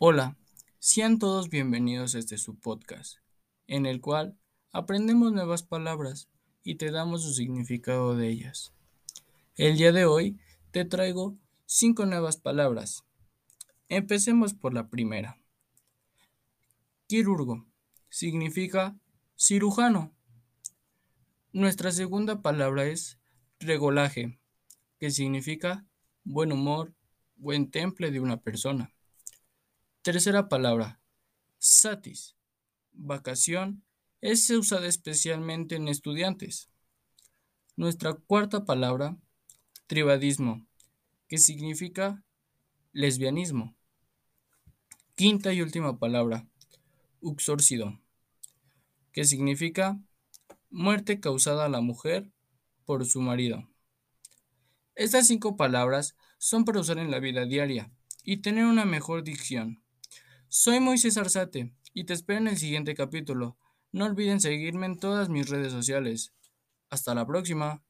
Hola, sean todos bienvenidos a este su podcast, en el cual aprendemos nuevas palabras y te damos su significado de ellas. El día de hoy te traigo cinco nuevas palabras. Empecemos por la primera. Quirurgo significa cirujano. Nuestra segunda palabra es regolaje, que significa buen humor, buen temple de una persona. Tercera palabra, satis. Vacación es usada especialmente en estudiantes. Nuestra cuarta palabra, tribadismo, que significa lesbianismo. Quinta y última palabra, uxórcido, que significa muerte causada a la mujer por su marido. Estas cinco palabras son para usar en la vida diaria y tener una mejor dicción. Soy Moisés Arzate y te espero en el siguiente capítulo. No olviden seguirme en todas mis redes sociales. Hasta la próxima.